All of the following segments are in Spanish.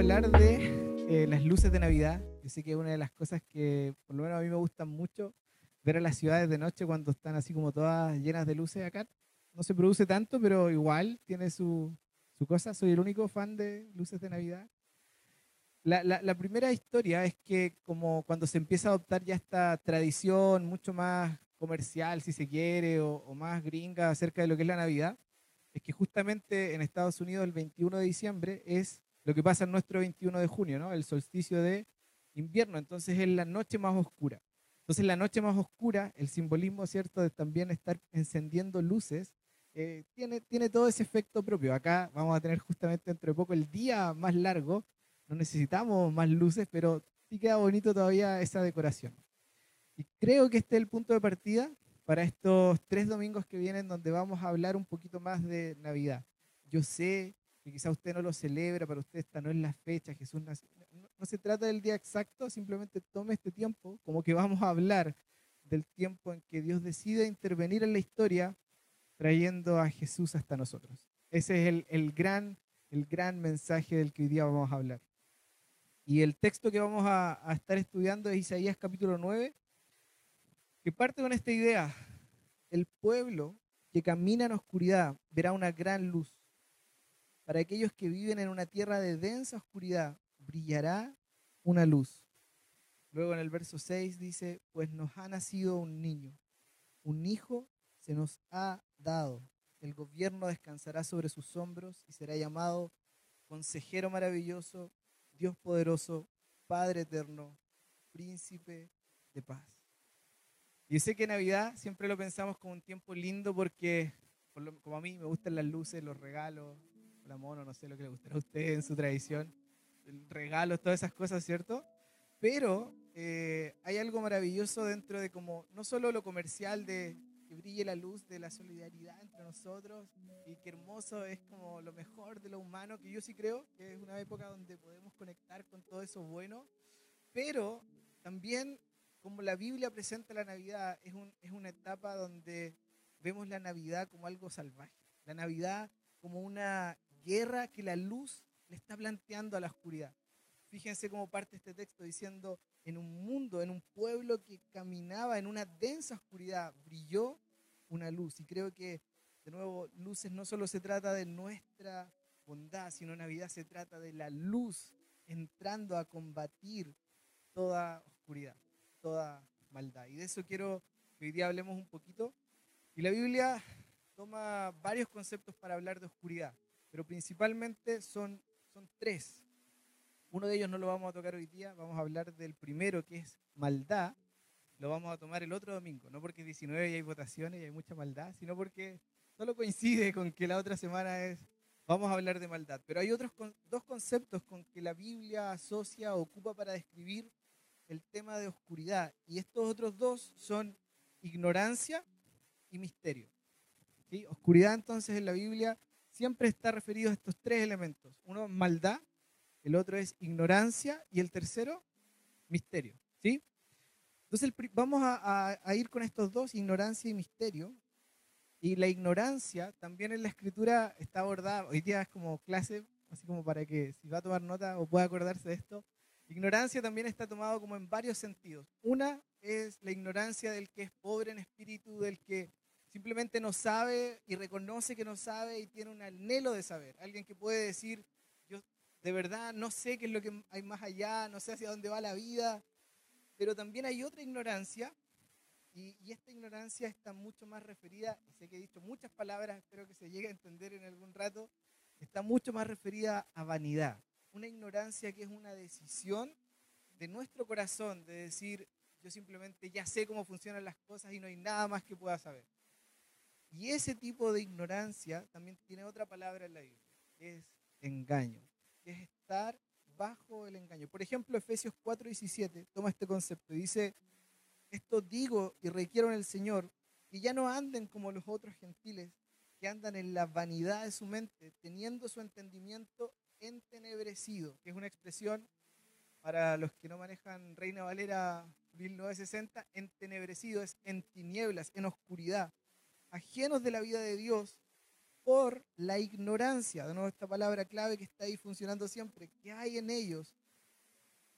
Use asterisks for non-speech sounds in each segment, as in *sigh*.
hablar de eh, las luces de Navidad. Yo sé que es una de las cosas que por lo menos a mí me gustan mucho, ver a las ciudades de noche cuando están así como todas llenas de luces acá. No se produce tanto, pero igual tiene su, su cosa. Soy el único fan de luces de Navidad. La, la, la, primera historia es que como cuando se empieza a adoptar ya esta tradición mucho más comercial, si se quiere, o, o más gringa acerca de lo que es la Navidad, es que justamente en Estados Unidos el 21 de diciembre es lo que pasa en nuestro 21 de junio, ¿no? El solsticio de invierno, entonces es la noche más oscura. Entonces la noche más oscura, el simbolismo, ¿cierto?, de también estar encendiendo luces, eh, tiene, tiene todo ese efecto propio. Acá vamos a tener justamente dentro de poco el día más largo, no necesitamos más luces, pero sí queda bonito todavía esa decoración. Y creo que este es el punto de partida para estos tres domingos que vienen donde vamos a hablar un poquito más de Navidad. Yo sé quizá usted no lo celebra, para usted esta no es la fecha, Jesús nació. No, se trata del día exacto, simplemente tome este tiempo, como que vamos a hablar del tiempo en que Dios decide intervenir en la historia trayendo a Jesús hasta nosotros. Ese es el, el, gran, el gran mensaje del que hoy día vamos a hablar. Y el texto que vamos a, a estar estudiando es Isaías capítulo 9, que parte con esta idea. El pueblo que camina en oscuridad verá una gran luz. Para aquellos que viven en una tierra de densa oscuridad, brillará una luz. Luego en el verso 6 dice, pues nos ha nacido un niño, un hijo se nos ha dado. El gobierno descansará sobre sus hombros y será llamado consejero maravilloso, Dios poderoso, Padre eterno, príncipe de paz. Y sé que Navidad siempre lo pensamos como un tiempo lindo porque, como a mí, me gustan las luces, los regalos, la mono, no sé lo que le gustará a usted en su tradición, regalos, todas esas cosas, ¿cierto? Pero eh, hay algo maravilloso dentro de como, no solo lo comercial de que brille la luz de la solidaridad entre nosotros y que hermoso es como lo mejor de lo humano, que yo sí creo que es una época donde podemos conectar con todo eso bueno, pero también como la Biblia presenta la Navidad, es, un, es una etapa donde vemos la Navidad como algo salvaje, la Navidad como una guerra que la luz le está planteando a la oscuridad. Fíjense cómo parte este texto diciendo, en un mundo, en un pueblo que caminaba en una densa oscuridad, brilló una luz. Y creo que, de nuevo, luces no solo se trata de nuestra bondad, sino Navidad se trata de la luz entrando a combatir toda oscuridad, toda maldad. Y de eso quiero que hoy día hablemos un poquito. Y la Biblia toma varios conceptos para hablar de oscuridad pero principalmente son, son tres. Uno de ellos no lo vamos a tocar hoy día, vamos a hablar del primero que es maldad, lo vamos a tomar el otro domingo, no porque 19 y hay votaciones y hay mucha maldad, sino porque solo coincide con que la otra semana es, vamos a hablar de maldad. Pero hay otros dos conceptos con que la Biblia asocia o ocupa para describir el tema de oscuridad. Y estos otros dos son ignorancia y misterio. ¿Sí? Oscuridad entonces en la Biblia siempre está referido a estos tres elementos. Uno maldad, el otro es ignorancia y el tercero, misterio. ¿sí? Entonces vamos a, ir con estos dos, ignorancia y misterio. Y la ignorancia también en la escritura está abordada, hoy día es como clase, así como para que si va a tomar nota o pueda acordarse de esto. Ignorancia también está tomado como en varios sentidos. Una es la ignorancia del que es pobre en espíritu, del que simplemente no sabe y reconoce que no sabe y tiene un anhelo de saber. Alguien que puede decir, yo de verdad no sé qué es lo que hay más allá, no sé hacia dónde va la vida, pero también hay otra ignorancia y, esta ignorancia está mucho más referida, sé que he dicho muchas palabras, espero que se llegue a entender en algún rato, está mucho más referida a vanidad. Una ignorancia que es una decisión de nuestro corazón de decir, yo simplemente ya sé cómo funcionan las cosas y no hay nada más que pueda saber. Y ese tipo de ignorancia también tiene otra palabra en la Biblia, es engaño, es estar bajo el engaño. Por ejemplo, Efesios 4:17 toma este concepto y dice, esto digo y requiero en el Señor, que ya no anden como los otros gentiles, que andan en la vanidad de su mente, teniendo su entendimiento entenebrecido, que es una expresión para los que no manejan Reina Valera 1960, entenebrecido es en tinieblas, en oscuridad ajenos de la vida de Dios por la ignorancia. De nuevo, esta palabra clave que está ahí funcionando siempre. ¿Qué hay en ellos?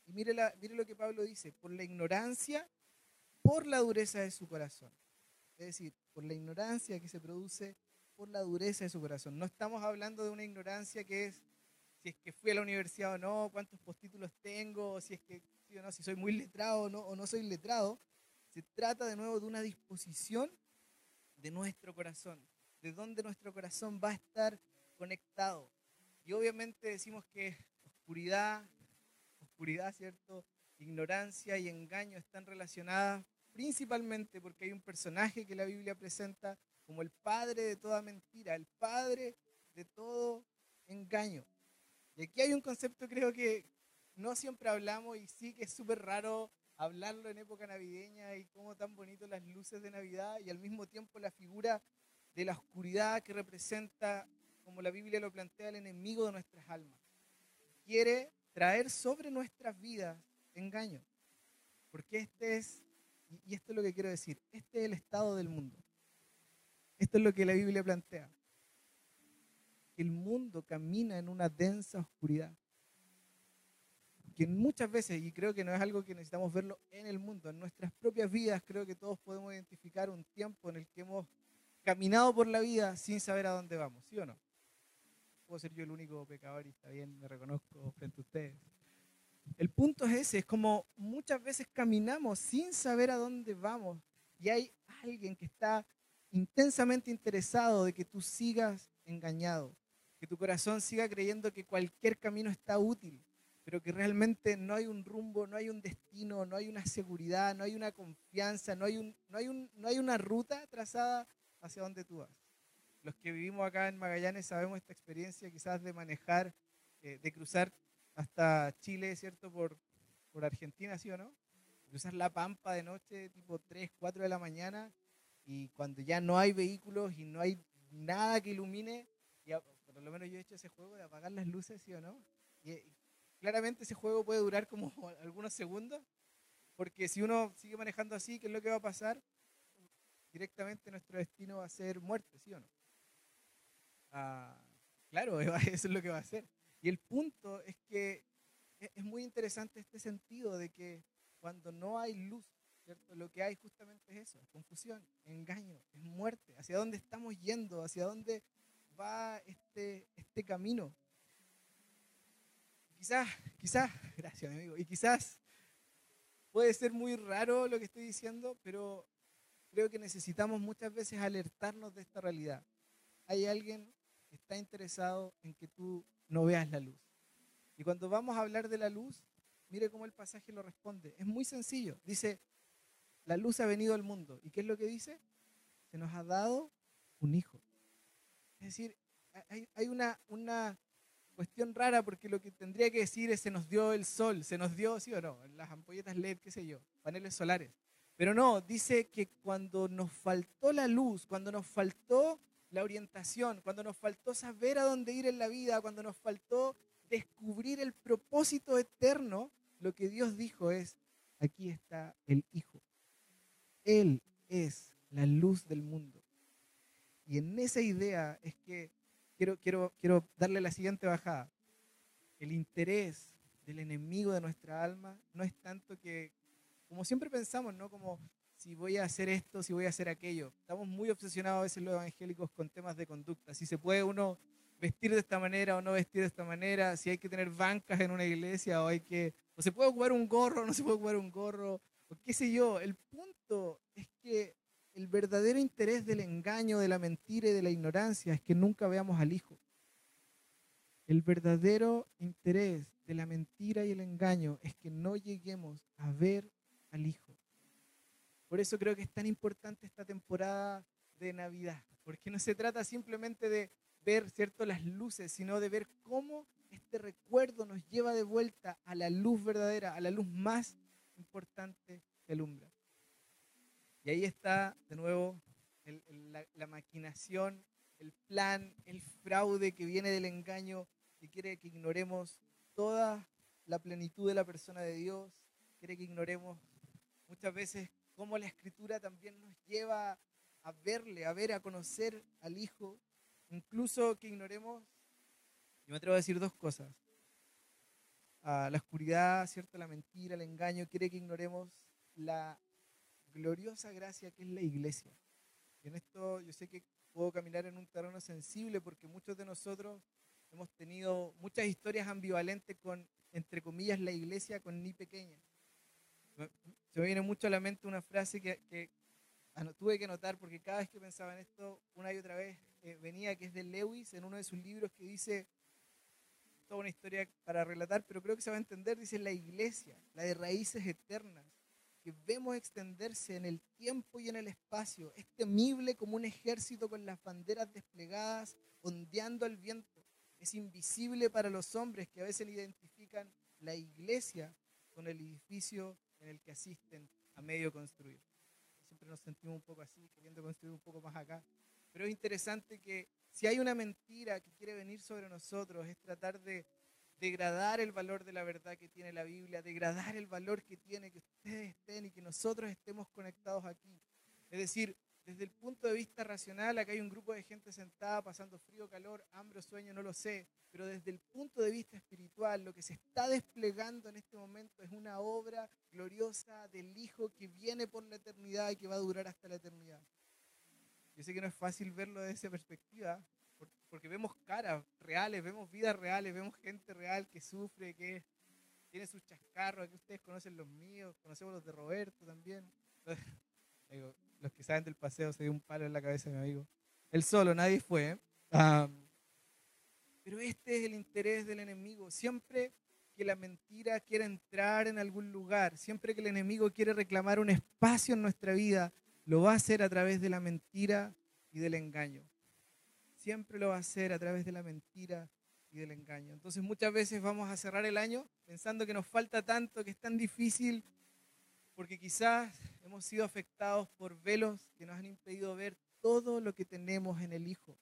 Y mire, la, mire lo que Pablo dice, por la ignorancia, por la dureza de su corazón. Es decir, por la ignorancia que se produce por la dureza de su corazón. No estamos hablando de una ignorancia que es si es que fui a la universidad o no, cuántos postítulos tengo, si es que no, si soy muy letrado o no, o no soy letrado. Se trata de nuevo de una disposición de nuestro corazón, de dónde nuestro corazón va a estar conectado. Y obviamente decimos que oscuridad, oscuridad, ¿cierto? Ignorancia y engaño están relacionadas principalmente porque hay un personaje que la Biblia presenta como el padre de toda mentira, el padre de todo engaño. Y aquí hay un concepto creo que no siempre hablamos y sí que es súper raro hablarlo en época navideña y cómo tan bonito las luces de Navidad y al mismo tiempo la figura de la oscuridad que representa, como la Biblia lo plantea, el enemigo de nuestras almas. Quiere traer sobre nuestras vidas engaño. Porque este es, y esto es lo que quiero decir, este es el estado del mundo. Esto es lo que la Biblia plantea. El mundo camina en una densa oscuridad que muchas veces, y creo que no es algo que necesitamos verlo en el mundo, en nuestras propias vidas, creo que todos podemos identificar un tiempo en el que hemos caminado por la vida sin saber a dónde vamos, ¿sí o no? Puedo ser yo el único pecador y está bien, me reconozco frente a ustedes. El punto es ese, es como muchas veces caminamos sin saber a dónde vamos y hay alguien que está intensamente interesado de que tú sigas engañado, que tu corazón siga creyendo que cualquier camino está útil, pero que realmente no hay un rumbo, no hay un destino, no hay una seguridad, no hay una confianza, no hay, un, no hay, un, no hay una ruta trazada hacia donde tú vas. Los que vivimos acá en Magallanes sabemos esta experiencia quizás de manejar, eh, de cruzar hasta Chile, ¿cierto? Por, por Argentina, ¿sí o no? Cruzar la pampa de noche, tipo 3, 4 de la mañana, y cuando ya no hay vehículos y no hay nada que ilumine, por lo menos yo he hecho ese juego de apagar las luces, ¿sí o no? Claramente ese juego puede durar como *laughs* algunos segundos, porque si uno sigue manejando así, ¿qué es lo que va a pasar? Directamente nuestro destino va a ser muerte, ¿sí o no? Ah, claro, *laughs* eso es lo que va a ser. Y el punto es que e, es muy interesante este sentido de que cuando no hay luz, lo que hay justamente es eso, es confusión, engaño, es muerte. ¿Hacia dónde estamos yendo? ¿Hacia dónde va este, este camino? Quizás, quizás, *laughs* gracias amigo, y quizás puede ser muy raro lo que estoy diciendo, pero creo que necesitamos muchas veces alertarnos de esta realidad. Hay alguien que está interesado en que tú no veas la luz. Y cuando vamos a hablar de la luz, mire cómo el pasaje lo responde. Es muy sencillo. Dice, la luz ha venido al mundo. ¿Y qué es lo que dice? Se nos ha dado un hijo. Es decir, hay, hay una, una cuestión rara porque lo que tendría que decir es se nos dio el sol, se nos dio, sí o no, las ampolletas LED, qué sé yo, paneles solares. Pero no, dice que cuando nos faltó la luz, cuando nos faltó la orientación, cuando nos faltó saber a dónde ir en la vida, cuando nos faltó descubrir el propósito eterno, lo que Dios dijo es, aquí está el Hijo. Él es la luz del mundo. Y en esa idea es que quiero, quiero, darle la siguiente bajada. El interés del enemigo de nuestra alma no es tanto que, como siempre pensamos, ¿no? Como si voy a hacer esto, si voy a hacer aquello. Estamos muy obsesionados a veces los evangélicos con temas de conducta. Si se puede uno vestir de esta manera o no vestir de esta manera, si hay que tener bancas en una iglesia o hay que, o se puede ocupar un gorro o no se puede ocupar un gorro, o qué sé yo. El punto es que el verdadero interés del engaño, de la mentira y de la ignorancia es que nunca veamos al Hijo. El verdadero interés de la mentira y el engaño es que no lleguemos a ver al Hijo. Por eso creo que es tan importante esta temporada de Navidad, porque no se trata simplemente de ver cierto las luces, sino de ver cómo este recuerdo nos lleva de vuelta a la luz verdadera, a la luz más importante que alumbra. Y ahí está de nuevo la, maquinación, el plan, el fraude que viene del engaño, que quiere que ignoremos toda la plenitud de la persona de Dios, quiere que ignoremos muchas veces cómo la escritura también nos lleva a verle, a ver, a conocer al Hijo. incluso que ignoremos, yo me atrevo a decir dos cosas. Ah, la oscuridad, ¿cierto? La mentira, el engaño, quiere que ignoremos la gloriosa gracia que es la iglesia. En esto yo sé que puedo caminar en un terreno sensible porque muchos de nosotros hemos tenido muchas historias ambivalentes con, entre comillas, la iglesia con ni pequeña. Se me viene mucho a la mente una frase que, tuve que notar porque cada vez que pensaba en esto, una y otra vez eh, venía, que es de Lewis, en uno de sus libros que dice, toda una historia para relatar, pero creo que se va a entender, dice la iglesia, la de raíces eternas, que vemos extenderse en el tiempo y en el espacio, es temible como un ejército con las banderas desplegadas, ondeando al viento. Es invisible para los hombres que a veces identifican la iglesia con el edificio en el que asisten a medio construir. Siempre nos sentimos un poco así, queriendo construir un poco más acá. Pero es interesante que si hay una mentira que quiere venir sobre nosotros, es tratar de degradar el valor de la verdad que tiene la Biblia, degradar el valor que tiene que ustedes estén y que nosotros estemos conectados aquí. Es decir, desde el punto de vista racional, acá hay un grupo de gente sentada pasando frío, calor, hambre o sueño, no lo sé, pero desde el punto de vista espiritual, lo que se está desplegando en este momento es una obra gloriosa del Hijo que viene por la eternidad y que va a durar hasta la eternidad. Yo sé que no es fácil verlo desde esa perspectiva, porque vemos caras reales, vemos vidas reales, vemos gente real que sufre, que tiene sus chascarros, que ustedes conocen los míos, conocemos los de Roberto también. *laughs* Los que saben del paseo se dio un palo en la cabeza mi amigo. Él solo, nadie fue. ¿eh? pero este es el interés del enemigo. Siempre que la mentira quiere entrar en algún lugar, siempre que el enemigo quiere reclamar un espacio en nuestra vida, lo va a hacer a través de la mentira y del engaño siempre lo va a hacer a través de la mentira y del engaño. Entonces muchas veces vamos a cerrar el año pensando que nos falta tanto, que es tan difícil, porque quizás hemos sido afectados por velos que nos han impedido ver todo lo que tenemos en el Hijo.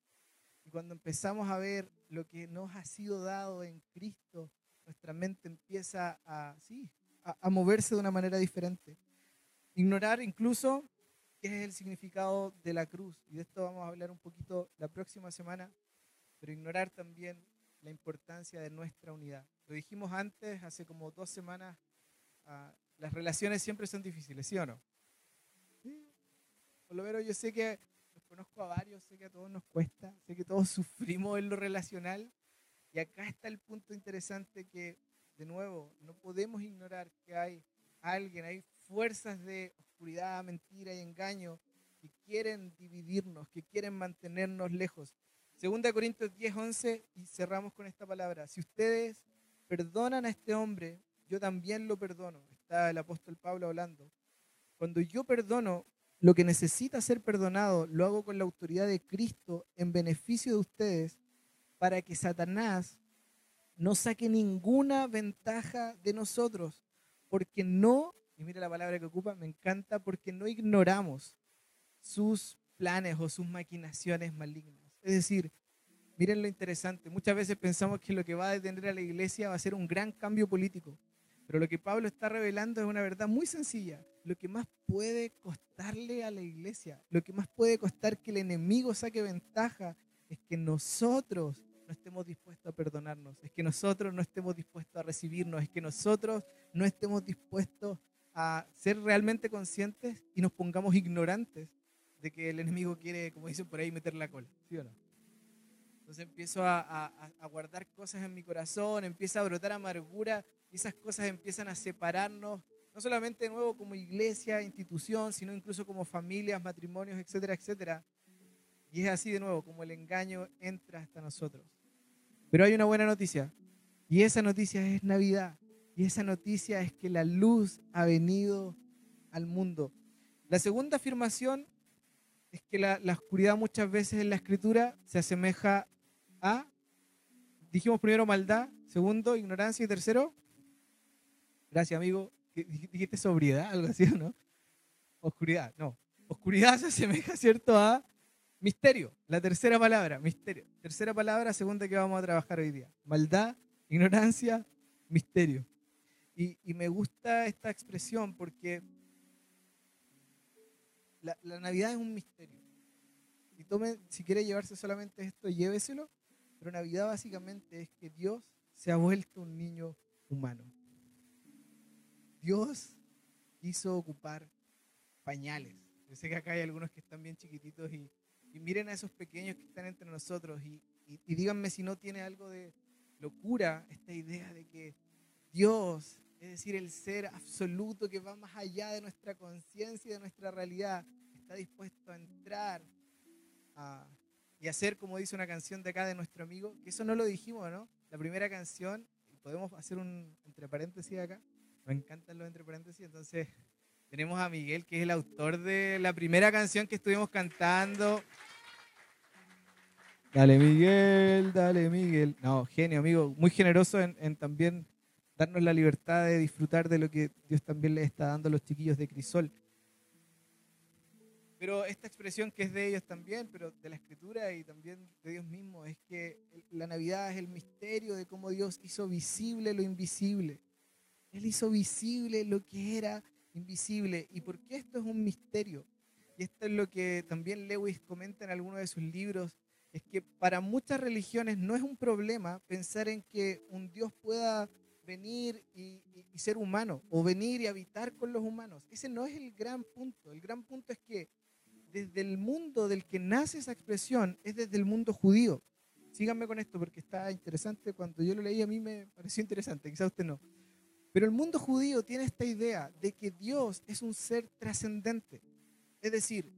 Y cuando empezamos a ver lo que nos ha sido dado en Cristo, nuestra mente empieza a, sí, a, a moverse de una manera diferente. Ignorar incluso qué es el significado de la cruz. Y de esto vamos a hablar un poquito la próxima semana, pero ignorar también la importancia de nuestra unidad. Lo dijimos antes, hace como dos semanas, ah, las relaciones siempre son difíciles, ¿sí o no? Por lo menos yo sé que los conozco a varios, sé que a todos nos cuesta, sé que todos *laughs* sufrimos en lo relacional. Y acá está el punto interesante que, de nuevo, no podemos ignorar que hay alguien, hay fuerzas de oscuridad, mentira y engaño que quieren dividirnos, que quieren mantenernos lejos. Segunda Corintios 10, 11, y cerramos con esta palabra. Si ustedes perdonan a este hombre, yo también lo perdono. Está el apóstol Pablo hablando. Cuando yo perdono lo que necesita ser perdonado, lo hago con la autoridad de Cristo en beneficio de ustedes, para que Satanás no saque ninguna ventaja de nosotros, porque no y mira la palabra que ocupa, me encanta porque no ignoramos sus planes o sus maquinaciones malignas. Es decir, miren lo interesante, muchas veces pensamos que lo que va a detener a la iglesia va a ser un gran cambio político, pero lo que Pablo está revelando es una verdad muy sencilla. Lo que más puede costarle a la iglesia, lo que más puede costar que el enemigo saque ventaja, es que nosotros no estemos dispuestos a perdonarnos, es que nosotros no estemos dispuestos a recibirnos, es que nosotros no estemos dispuestos a ser realmente conscientes y nos pongamos ignorantes de que el enemigo quiere, como dicen por ahí, meter la cola, ¿sí o no? Entonces empiezo a, a, guardar cosas en mi corazón, empieza a brotar amargura y esas cosas empiezan a separarnos, no solamente de nuevo como iglesia, institución, sino incluso como familias, matrimonios, etcétera, etcétera. Y es así de nuevo como el engaño entra hasta nosotros. Pero hay una buena noticia y esa noticia es Navidad. Y esa noticia es que la luz ha venido al mundo. La segunda afirmación es que la, oscuridad muchas veces en la escritura se asemeja a, dijimos primero maldad, segundo ignorancia y tercero, gracias amigo, dijiste sobriedad, algo así, ¿no? Oscuridad, no. Oscuridad se asemeja, ¿cierto? A misterio, la tercera palabra, misterio. Tercera palabra, segunda que vamos a trabajar hoy día. Maldad, ignorancia, misterio. Y, me gusta esta expresión porque la, Navidad es un misterio. Si, tome, si quiere llevarse solamente esto, lléveselo. Pero Navidad básicamente es que Dios se ha vuelto un niño humano. Dios quiso ocupar pañales. Yo sé que acá hay algunos que están bien chiquititos y, miren a esos pequeños que están entre nosotros y, y díganme si no tiene algo de locura esta idea de que Dios, es decir, el ser absoluto que va más allá de nuestra conciencia y de nuestra realidad, está dispuesto a entrar y hacer, como dice una canción de acá de nuestro amigo, que eso no lo dijimos, ¿no? La primera canción, podemos hacer un entre paréntesis acá, me encantan los entre paréntesis, entonces tenemos a Miguel, que es el autor de la primera canción que estuvimos cantando. Dale Miguel, dale Miguel. No, genio, amigo, muy generoso en, en también darnos la libertad de disfrutar de lo que Dios también le está dando a los chiquillos de Crisol. Pero esta expresión que es de ellos también, pero de la escritura y también de Dios mismo, es que la Navidad es el misterio de cómo Dios hizo visible lo invisible. Él hizo visible lo que era invisible. ¿Y por qué esto es un misterio? Y esto es lo que también Lewis comenta en alguno de sus libros, es que para muchas religiones no es un problema pensar en que un Dios pueda venir y, ser humano o venir y habitar con los humanos. Ese no es el gran punto. El gran punto es que desde el mundo del que nace esa expresión es desde el mundo judío. Síganme con esto porque está interesante. Cuando yo lo leí a mí me pareció interesante, quizá usted no. Pero el mundo judío tiene esta idea de que Dios es un ser trascendente. Es decir,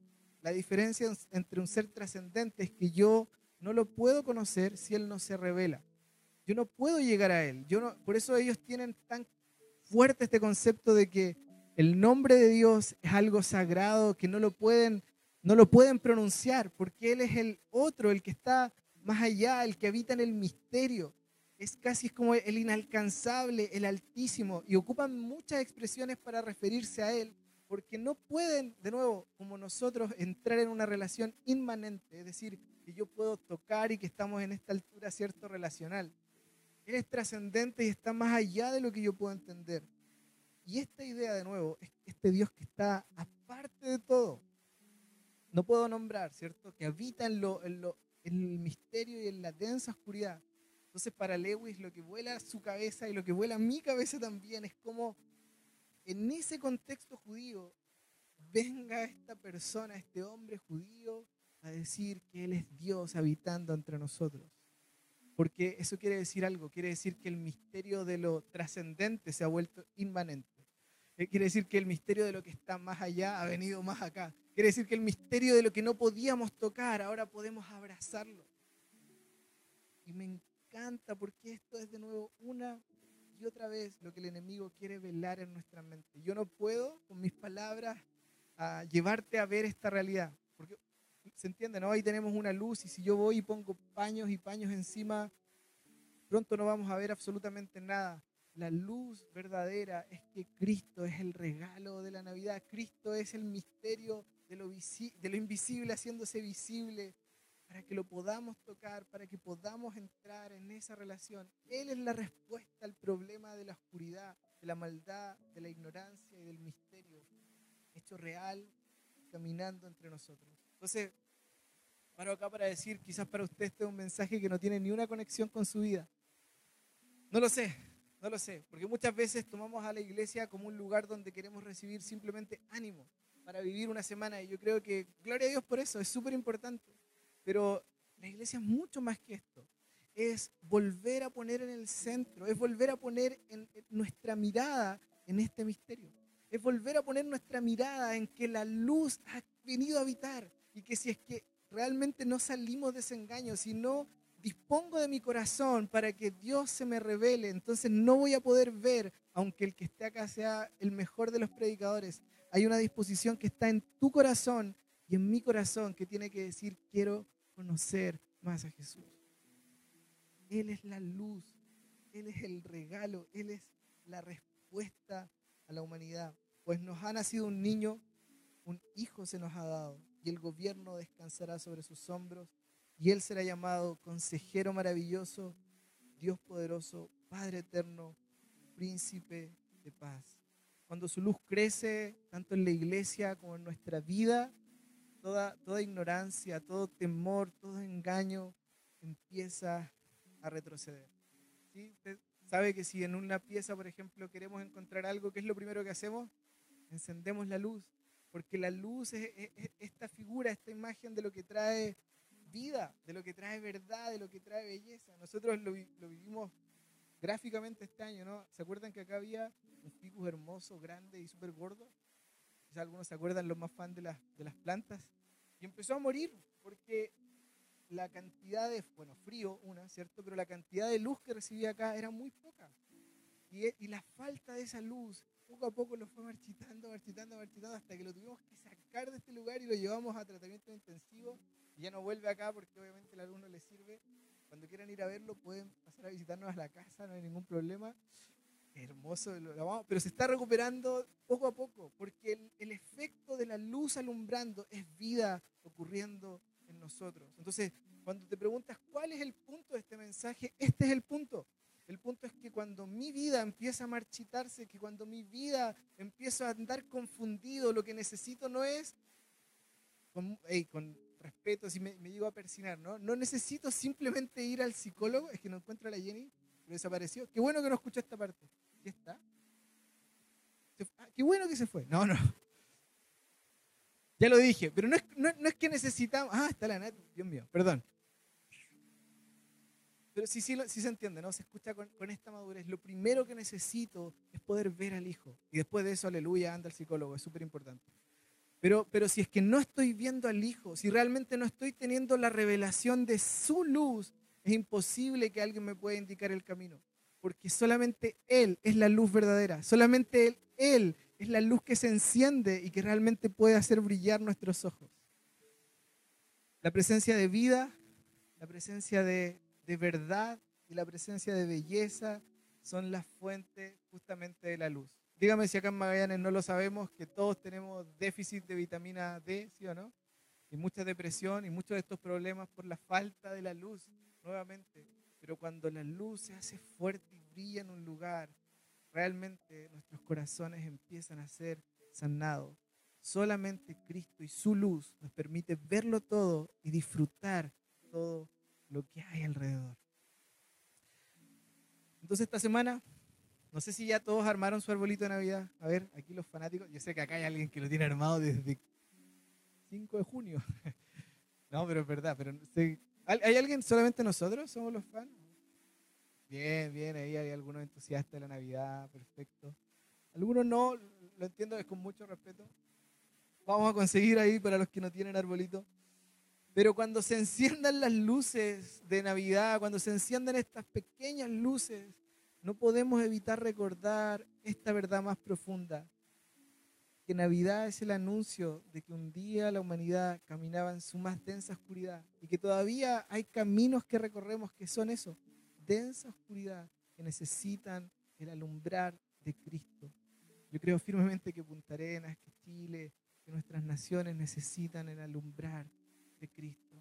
la diferencia entre un ser trascendente es que yo no lo puedo conocer si Él no se revela. Yo no puedo llegar a Él. Yo por eso ellos tienen tan fuerte este concepto de que el nombre de Dios es algo sagrado que no lo pueden no lo pueden pronunciar porque Él es el otro, el que está más allá, el que habita en el misterio. Es casi como el inalcanzable, el altísimo, y ocupan muchas expresiones para referirse a Él, porque no pueden, de nuevo, como nosotros, entrar en una relación inmanente, es decir, que yo puedo tocar y que estamos en esta altura, cierto, relacional. Él es trascendente y está más allá de lo que yo puedo entender. Y esta idea, de nuevo, es este Dios que está aparte de todo, no puedo nombrar, ¿cierto? Que habita en, lo, el misterio y en la densa oscuridad. Entonces para Lewis lo que vuela su cabeza y lo que vuela mi cabeza también es como en ese contexto judío venga esta persona, este hombre judío, a decir que Él es Dios habitando entre nosotros. Porque eso quiere decir algo, quiere decir que el misterio de lo trascendente se ha vuelto inmanente. Eh, quiere decir que el misterio de lo que está más allá ha venido más acá. Quiere decir que el misterio de lo que no podíamos tocar, ahora podemos abrazarlo. Y me encanta porque esto es de nuevo una y otra vez lo que el enemigo quiere velar en nuestra mente. Yo no puedo con mis palabras llevarte a ver esta realidad. Se entiende, ¿no? Ahí tenemos una luz y si yo voy y pongo paños y paños encima, pronto no vamos a ver absolutamente nada. La luz verdadera es que Cristo es el regalo de la Navidad. Cristo es el misterio de lo, de lo invisible haciéndose visible para que lo podamos tocar, para que podamos entrar en esa relación. Él es la respuesta al problema de la oscuridad, de la maldad, de la ignorancia y del misterio, hecho real, caminando entre nosotros. Entonces, paro acá para decir, quizás para usted este es un mensaje que no tiene ni una conexión con su vida. No lo sé, no lo sé, porque muchas veces tomamos a la iglesia como un lugar donde queremos recibir simplemente ánimo, para vivir una semana. Y yo creo que, gloria a Dios por eso, es súper importante. Pero la iglesia es mucho más que esto. Es volver a poner en el centro, es volver a poner nuestra mirada en este misterio. Es volver a poner nuestra mirada en que la luz ha venido a habitar y que si es que realmente no salimos de ese engaño, si no dispongo de mi corazón para que Dios se me revele, entonces no voy a poder ver, aunque el que esté acá sea el mejor de los predicadores, hay una disposición que está en tu corazón y en mi corazón que tiene que decir, quiero conocer más a Jesús. Él es la luz, Él es el regalo, Él es la respuesta a la humanidad. Pues nos ha nacido un niño, un hijo se nos ha dado y el gobierno descansará sobre sus hombros y Él será llamado consejero maravilloso, Dios poderoso, Padre eterno, príncipe de paz cuando su luz crece, tanto en la iglesia como en nuestra vida, toda, toda ignorancia, todo temor, todo engaño empieza a retroceder. ¿Sí? Usted sabe que si en una pieza, por ejemplo, queremos encontrar algo, ¿qué es lo primero que hacemos? Encendemos la luz, porque la luz es, esta figura, esta imagen de lo que trae vida, de lo que trae verdad, de lo que trae belleza. Nosotros lo, vivimos gráficamente este año, ¿no? ¿Se acuerdan que acá había un ficus hermoso, grande y súper gordo? Quizás algunos se acuerdan, los más fans de las, de las plantas. Y empezó a morir porque la cantidad de, bueno, frío, una, ¿cierto? Pero la cantidad de luz que recibía acá era muy poca. Y la falta de esa luz, poco a poco lo fue marchitando, marchitando, marchitando, hasta que lo tuvimos que sacar de este lugar y lo llevamos a tratamiento intensivo. Y ya no vuelve acá porque obviamente la luz no le sirve. Cuando quieran ir a verlo, pueden pasar a visitarnos a la casa, no hay ningún problema. Hermoso, pero se está recuperando poco a poco, porque el, el efecto de la luz alumbrando es vida ocurriendo en nosotros. Entonces, cuando te preguntas cuál es el punto de este mensaje, este es el punto. El punto es que cuando mi vida empieza a marchitarse, que cuando mi vida empieza a andar confundido, lo que necesito no es, con, con respeto, si me, me, digo a persinar, ¿no? No necesito simplemente ir al psicólogo, es que no encuentro a la Jenny, pero desapareció. Qué bueno que no escuchó esta parte. ¿Qué está? Ah, qué bueno que se fue. No, no. Ya lo dije, pero no es, no, es que necesitamos. Ah, está la Nat, Dios mío, perdón. Pero sí, sí, sí se entiende, ¿no? Se escucha con, con, esta madurez. Lo primero que necesito es poder ver al hijo. Y después de eso, aleluya, anda al psicólogo. Es súper importante. Pero, pero si es que no estoy viendo al hijo, si realmente no estoy teniendo la revelación de su luz, es imposible que alguien me pueda indicar el camino. Porque solamente Él es la luz verdadera. Solamente Él, Él es la luz que se enciende y que realmente puede hacer brillar nuestros ojos. La presencia de vida, la presencia de, verdad y la presencia de belleza son las fuentes justamente de la luz. Dígame si acá en Magallanes no lo sabemos, que todos tenemos déficit de vitamina D, ¿sí o no? Y mucha depresión y muchos de estos problemas por la falta de la luz, nuevamente. Pero cuando la luz se hace fuerte y brilla en un lugar, realmente nuestros corazones empiezan a ser sanados. Solamente Cristo y su luz nos permite verlo todo y disfrutar todo lo que hay alrededor. Entonces esta semana, no sé si ya todos armaron su arbolito de Navidad. A ver, aquí los fanáticos, yo sé que acá hay alguien que lo tiene armado desde 5 de junio. *laughs* No, pero es verdad, pero ¿hay alguien solamente nosotros somos los fans? Bien, bien, ahí hay algunos entusiastas de la Navidad, perfecto. Algunos no, lo entiendo, es con mucho respeto. Vamos a conseguir ahí para los que no tienen arbolito. Pero cuando se enciendan las luces de Navidad, cuando se enciendan estas pequeñas luces, no podemos evitar recordar esta verdad más profunda, que Navidad es el anuncio de que un día la humanidad caminaba en su más densa oscuridad y que todavía hay caminos que recorremos que son eso, densa oscuridad que necesitan el alumbrar de Cristo. Yo creo firmemente que Punta Arenas, que Chile, que nuestras naciones necesitan el alumbrar de Cristo.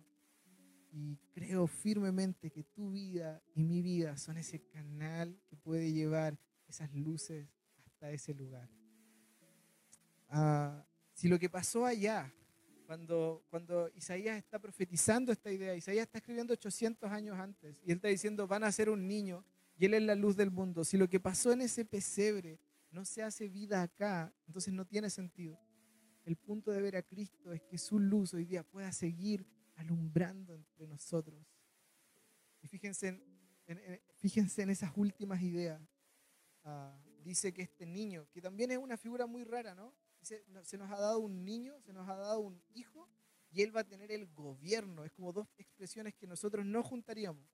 Y creo firmemente que tu vida y mi vida son ese canal que puede llevar esas luces hasta ese lugar. Ah, si lo que pasó allá, cuando, cuando Isaías está profetizando esta idea, Isaías está escribiendo 800 años antes y él está diciendo, van a ser un niño y él es la luz del mundo. Si lo que pasó en ese pesebre no se hace vida acá, entonces no tiene sentido. El punto de ver a Cristo es que su luz hoy día pueda seguir alumbrando entre nosotros. Y fíjense en, fíjense en esas últimas ideas. Ah, dice que este niño, que también es una figura muy rara, ¿no? se nos ha dado un niño, se nos ha dado un hijo y él va a tener el gobierno. Es como dos expresiones que nosotros no juntaríamos,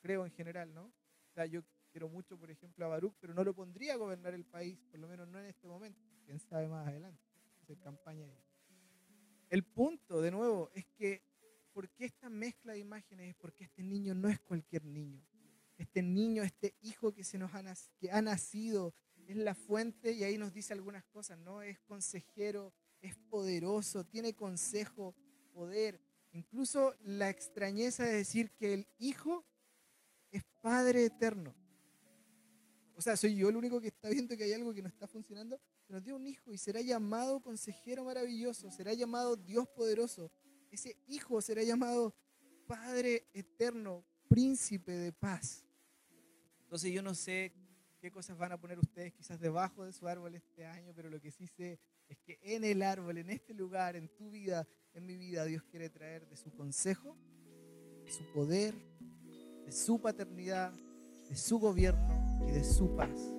creo en general, ¿no? O sea, yo quiero mucho, por ejemplo, a Baruch, pero no lo pondría a gobernar el país, por lo menos no en este momento. Quién sabe más adelante, campaña. El punto, de nuevo, es que ¿por qué esta mezcla de imágenes? Es porque este niño no es cualquier niño. Este niño, este hijo que, se nos ha, que ha nacido, es la fuente y ahí nos dice algunas cosas, ¿no? Es consejero, es poderoso, tiene consejo, poder. Incluso la extrañeza de decir que el Hijo es Padre eterno. O sea, soy yo el único que está viendo que hay algo que no está funcionando. Nos dio un hijo y será llamado consejero maravilloso, será llamado Dios poderoso. Ese hijo será llamado Padre eterno, príncipe de paz. Entonces yo no sé qué cosas van a poner ustedes quizás debajo de su árbol este año, pero lo que sí sé es que en el árbol, en este lugar, en tu vida, en mi vida, Dios quiere traer de su consejo, de su poder, de su paternidad, de su gobierno y de su paz.